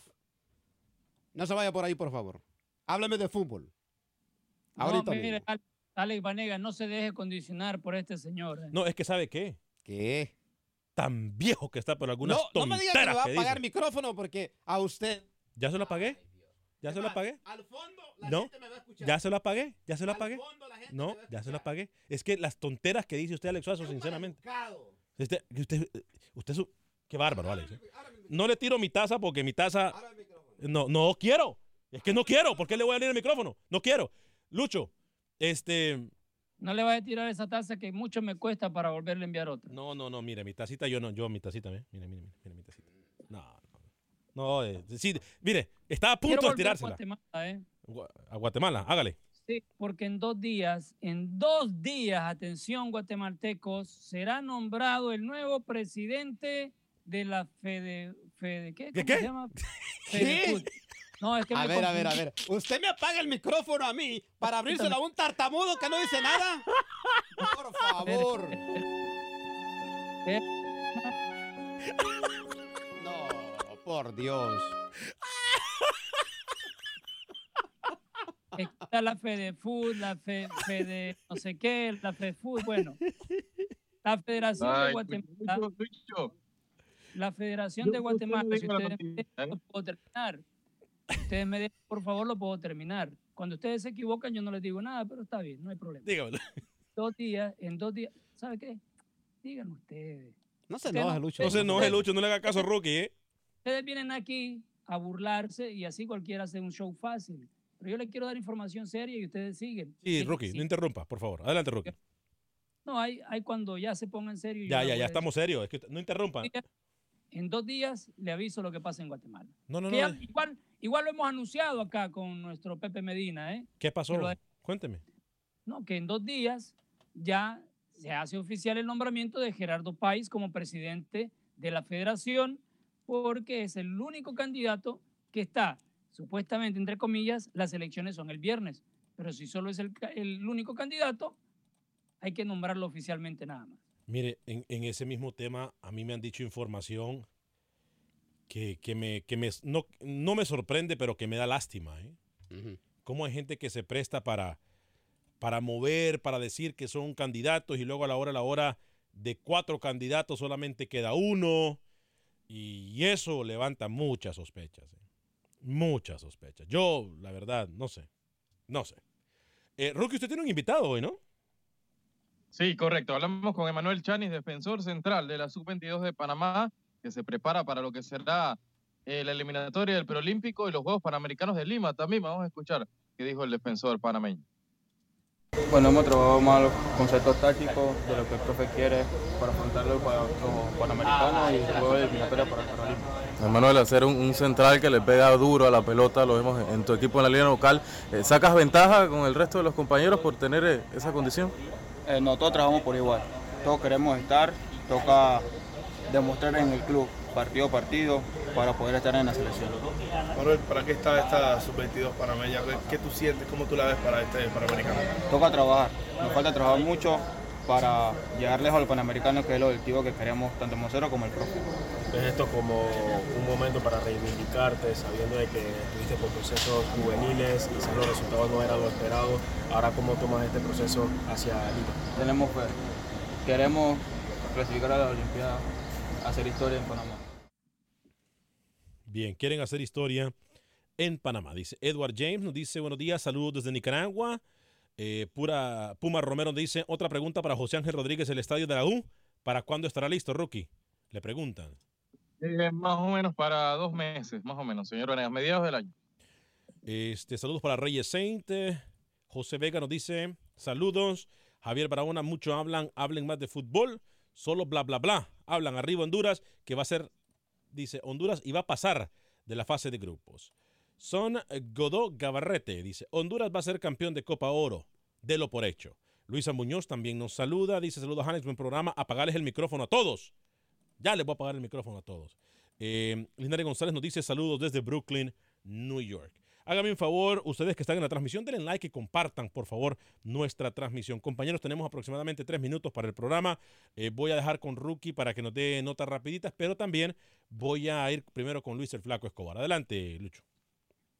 No se vaya por ahí, por favor. Háblame de fútbol. No, Ahorita mire, mismo. Al- Alex Vanega, no se deje condicionar por este señor. eh. No, es que ¿sabe qué? ¿Qué? Tan viejo que está por algunas No, no me diga que tonteras va a apagar micrófono porque a usted. ¿Ya se lo apagué? ¿Ya se lo apagué? Al fondo la No, gente me va a escuchar. ¿Ya se lo apagué? ¿Ya se lo Al apagué? fondo la gente No, me va a ya se lo apagué. Es que las tonteras que dice usted, Alex Suazo, sinceramente. Usted, usted, usted es un- Qué bárbaro, Alex. ¿eh? No le tiro mi taza porque mi taza... Ahora el micrófono. No, no quiero. Es que no quiero. ¿Por qué le voy a abrir el micrófono? No quiero. Lucho, este... No le vaya a tirar esa taza que mucho me cuesta para volverle a enviar otra. No, no, no, mire, mi tacita, yo no, yo mi tacita, ¿eh? mire, mire, mire, mire mi tacita. No, no. No, eh, sí, mire, estaba a Quiero punto de volver a tirársela. Guatemala, ¿eh? A Guatemala, hágale. Sí, porque en dos días, en dos días, atención guatemaltecos, será nombrado el nuevo presidente de la Fede... Fede ¿Qué? ¿Qué, ¿Cómo qué? se llama? ¿Qué? No, es que A me ver, a ver, a ver. ¿Usted me apaga el micrófono a mí para abrírselo a un tartamudo que no dice nada? Por favor. Eh, No, por Dios. Está la Fedefut, la Fe, Fede no sé qué, la Fedefut, bueno. La Federación de Guatemala, la Federación Yo- de no Guatemala, si ustedes noticia, dejan, ¿eh? puedo terminar. Ustedes me dejan, por favor, lo puedo terminar. Cuando ustedes se equivocan, yo no les digo nada, pero está bien, no hay problema. Dígamelo. Dos días, en dos días, ¿sabe qué? Díganlo ustedes. No se enoje, no- Lucho. No se enoje, Lucho, no le haga caso a Rookie, ¿eh? Ustedes vienen aquí a burlarse y así cualquiera hace un show fácil. Pero yo les quiero dar información seria y ustedes siguen. Sí, sí. no interrumpa, por favor. Adelante, Rookie. No, hay, hay cuando ya se ponga en serio. Ya, ya, ya estamos serios. Es que no interrumpa. En dos días le aviso lo que pasa en Guatemala. No, no, Que ya- no. igual, igual lo hemos anunciado acá con nuestro Pepe Medina, ¿eh? ¿Qué pasó? lo Cuénteme. No, que en dos días ya se hace oficial el nombramiento de Gerardo Páez como presidente de la federación, porque es el único candidato que está, supuestamente, entre comillas, las elecciones son el viernes, pero si solo es el único candidato, hay que nombrarlo oficialmente nada más. Mire, en, en ese mismo tema, a mí me han dicho información que, que me, que me, no, no me sorprende, pero que me da lástima. ¿eh? Cómo hay gente que se presta para, para mover, para decir que son candidatos y luego a la hora, a la hora de cuatro candidatos solamente queda uno. Y eso levanta muchas sospechas. ¿eh? Muchas sospechas. Yo, la verdad, no sé. No sé. Eh, Rookie, usted tiene un invitado hoy, ¿no? Sí, correcto. Hablamos con Emanuel Chanis, defensor central de la Sub-22 de Panamá, que se prepara para lo que será eh, la eliminatoria del Preolímpico y los Juegos Panamericanos de Lima. También vamos a escuchar qué dijo el defensor panameño. Bueno, hemos trabajado más los conceptos tácticos de lo que el profe quiere para afrontar los Juegos Panamericanos y luego de eliminatoria para el Paralímpico. Manuel, hacer un, un central que le pega duro a la pelota, lo vemos en tu equipo en la línea local. Eh, ¿Sacas ventaja con el resto de los compañeros por tener eh, esa condición? Eh, no, todos trabajamos por igual. Todos queremos estar, toca demostrar en el club, partido a partido, para poder estar en la selección. Manuel, ¿para qué está esta sub-22 panameña? ¿Qué, ¿Qué tú sientes? ¿Cómo tú la ves para este Panamericano? Toca trabajar, nos falta trabajar mucho para llegar lejos al Panamericano, que es el objetivo que queremos tanto Mocero como el profe. ¿Ves esto como un momento para reivindicarte, sabiendo de que estuviste por procesos juveniles, quizás los resultados no eran lo esperado? Ahora, ¿cómo tomas este proceso hacia Lima? Tenemos fe. Queremos clasificar a la Olimpiada, hacer historia en Panamá. Bien, quieren hacer historia en Panamá. Dice Edward James, nos dice buenos días, saludos desde Nicaragua. Eh, Pura, Puma Romero nos dice otra pregunta para José Ángel Rodríguez, el estadio de la U. ¿Para cuándo estará listo, Rookie? Le preguntan. Eh, más o menos para dos meses, más o menos, señor Vanegas, mediados del año. Este, saludos para Reyes Saint. José Vega nos dice saludos. Javier Barahona, mucho hablan, hablen más de fútbol, solo bla, bla, bla. Hablan arriba Honduras, que va a ser, dice Honduras, y va a pasar de la fase de grupos. Son Godó Gabarrete, dice, Honduras va a ser campeón de Copa Oro, lo por hecho. Luisa Muñoz también nos saluda, dice saludos Hannes, buen programa, apagarles el micrófono a todos. Ya les voy a apagar el micrófono a todos. Eh, Linares González nos dice saludos desde Brooklyn, New York. Hágame un favor, ustedes que están en la transmisión, denle like y compartan, por favor, nuestra transmisión. Compañeros, tenemos aproximadamente tres minutos para el programa. Eh, voy a dejar con Rookie para que nos dé notas rapiditas, pero también voy a ir primero con Luis el Flaco Escobar. Adelante, Lucho.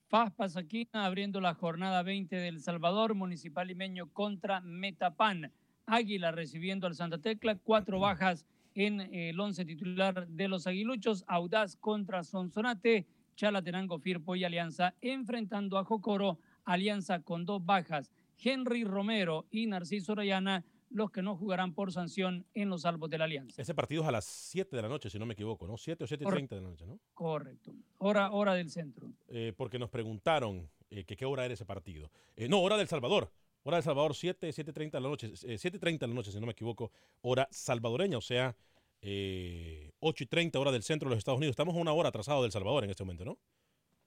FAS Pasaquina abriendo la jornada 20 del Salvador, Municipal Limeño contra Metapan. Águila recibiendo al Santa Tecla, cuatro bajas en el once titular de los aguiluchos, Audaz contra Sonsonate, Chalatenango, Firpo y Alianza enfrentando a Jocoro, Alianza con dos bajas, Henry Romero y Narciso Orellana, los que no jugarán por sanción en los salvos de la Alianza. Ese partido es a las 7 de la noche, si no me equivoco, ¿no? 7 o 7.30 de la noche, ¿no? Correcto. Hora, hora del centro. Eh, porque nos preguntaron eh, que qué hora era ese partido. Eh, no, hora del Salvador. Hora del Salvador, 7, 7.30 de la noche, 7.30 de la noche, si no me equivoco, hora salvadoreña, o sea, eh, 8 y 30 hora del centro de los Estados Unidos. Estamos una hora atrasado del Salvador en este momento, ¿no?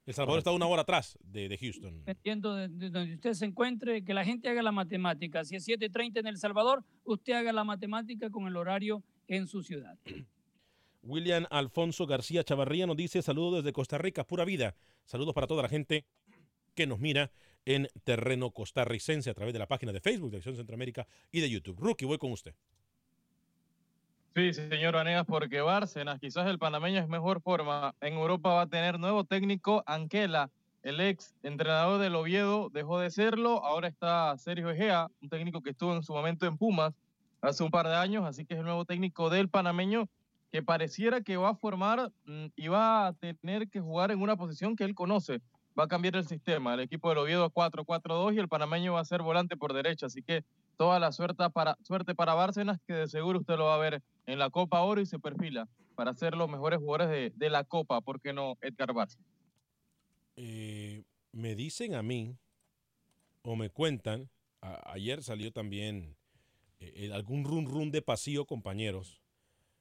El Salvador está una hora atrás de, de Houston. Dependiendo de, de, donde usted se encuentre, que la gente haga la matemática. Si es 7.30 en El Salvador, usted haga la matemática con el horario en su ciudad. William Alfonso García Chavarría nos dice saludos desde Costa Rica, pura vida. Saludos para toda la gente que nos mira en terreno costarricense a través de la página de Facebook de Acción Centroamérica y de YouTube. Rookie, voy con usted. Sí, señor Vanegas, porque Bárcenas, quizás el panameño es mejor forma. En Europa va a tener nuevo técnico, Anquela, el ex entrenador del Oviedo, dejó de serlo. Ahora está Sergio Egea, un técnico que estuvo en su momento en Pumas hace un par de años, así que es el nuevo técnico del panameño que pareciera que va a formar mm, y va a tener que jugar en una posición que él conoce. Va a cambiar el sistema. El equipo del Oviedo 4-4-2 y el panameño va a ser volante por derecha. Así que toda la suerte para, suerte para Bárcenas, que de seguro usted lo va a ver en la Copa Oro y se perfila para ser los mejores jugadores de, la Copa. ¿Por qué no Edgar Bárcenas? Eh, me dicen a mí, o me cuentan, ayer salió también eh, algún run run de pasillo, compañeros,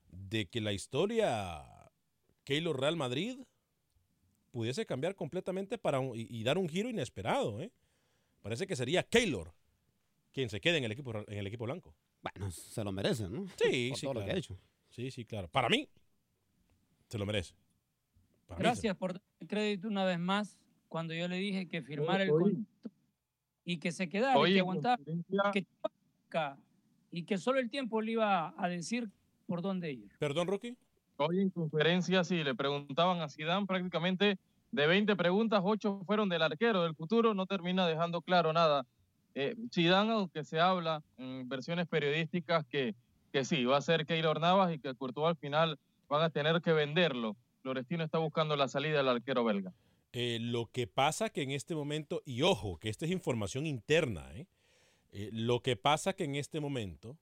de que la historia Keylor Real Madrid pudiese cambiar completamente para un, y, y, dar un giro inesperado. ¿eh? Parece que sería Keylor quien se quede en el equipo, en el equipo blanco. Bueno, se lo merece, ¿no? Sí, Por sí, todo claro. lo que ha hecho. Sí, sí, claro. Para mí, se lo merece. Para mí se- Gracias por dar el crédito una vez más cuando yo le dije que firmara el contrato y que se quedara y que aguantara que y que solo el tiempo le iba a decir por dónde ir. Perdón, Rocky. Hoy en conferencia, sí, le preguntaban a Zidane prácticamente de 20 preguntas, 8 fueron del arquero del futuro, no termina dejando claro nada. Eh, Zidane, aunque se habla en versiones periodísticas que, que sí, va a ser Keylor Navas y que Courtois al final van a tener que venderlo. Florestino está buscando la salida del arquero belga. Eh, lo que pasa que en este momento, y ojo, que esta es información interna, ¿eh? Eh, lo que pasa que en este momento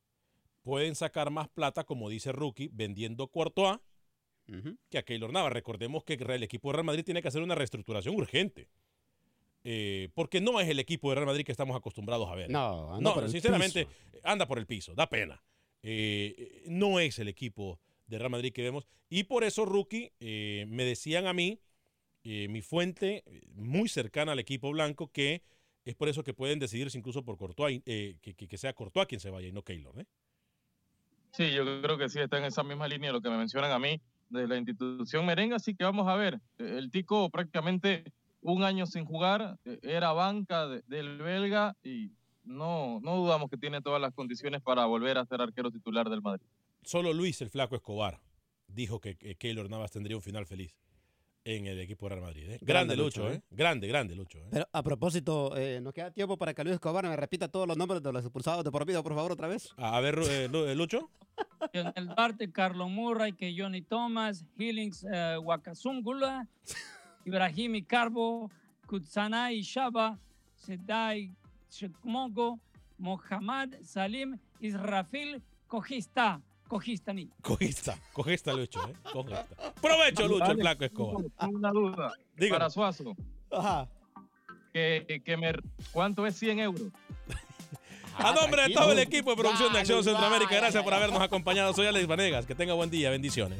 pueden sacar más plata, como dice Rookie, vendiendo Courtois que a Keylor Navas. Recordemos que el equipo de Real Madrid tiene que hacer una reestructuración urgente. Eh, porque no es el equipo de Real Madrid que estamos acostumbrados a ver. No, anda no por el sinceramente, anda por el piso, da pena. Eh, no es el equipo de Real Madrid que vemos. Y por eso, Rookie, eh, me decían a mí, eh, mi fuente muy cercana al equipo blanco, que es por eso que pueden decidirse incluso por Courtois, eh, que, que- que sea Courtois quien se vaya y no Keylor. ¿eh? Sí, yo creo que sí está en esa misma línea de lo que me mencionan a mí de la institución merengue, así que vamos a ver. El Tico prácticamente un año sin jugar, eh, era banca de- del belga y no, no dudamos que tiene todas las condiciones para volver a ser arquero titular del Madrid. Solo Luis el Flaco Escobar dijo que, que Keylor Navas tendría un final feliz en el equipo de Real Madrid. ¿eh? Grande, Grande Lucho, Lucho, ¿eh? ¿eh? Grande, grande Lucho. ¿eh? Pero a propósito, eh, nos queda tiempo para que Luis Escobar me repita todos los nombres de los expulsados de por vida, por favor, otra vez. A ver, eh, eh, Lucho. Lionel Duarte, Carlos Murray, que Johnny Thomas, Hillings eh, Wakasungula, Ibrahimi Carbo, Kutsanai Shaba, Sedai Shekmogo, Mohammad Salim, Israfil Cogista, Cogistani. Cogista, cogista Lucho, ¿eh? Cogista. Provecho, Lucho, el Flaco Escobar. tengo Una duda Dígame. para Suazo. Que, que me, ¿Cuánto es 100 euros? A nombre de todo el equipo de producción de Acción Centroamérica, gracias por habernos acompañado. Soy Alex Vanegas. Que tenga buen día. Bendiciones.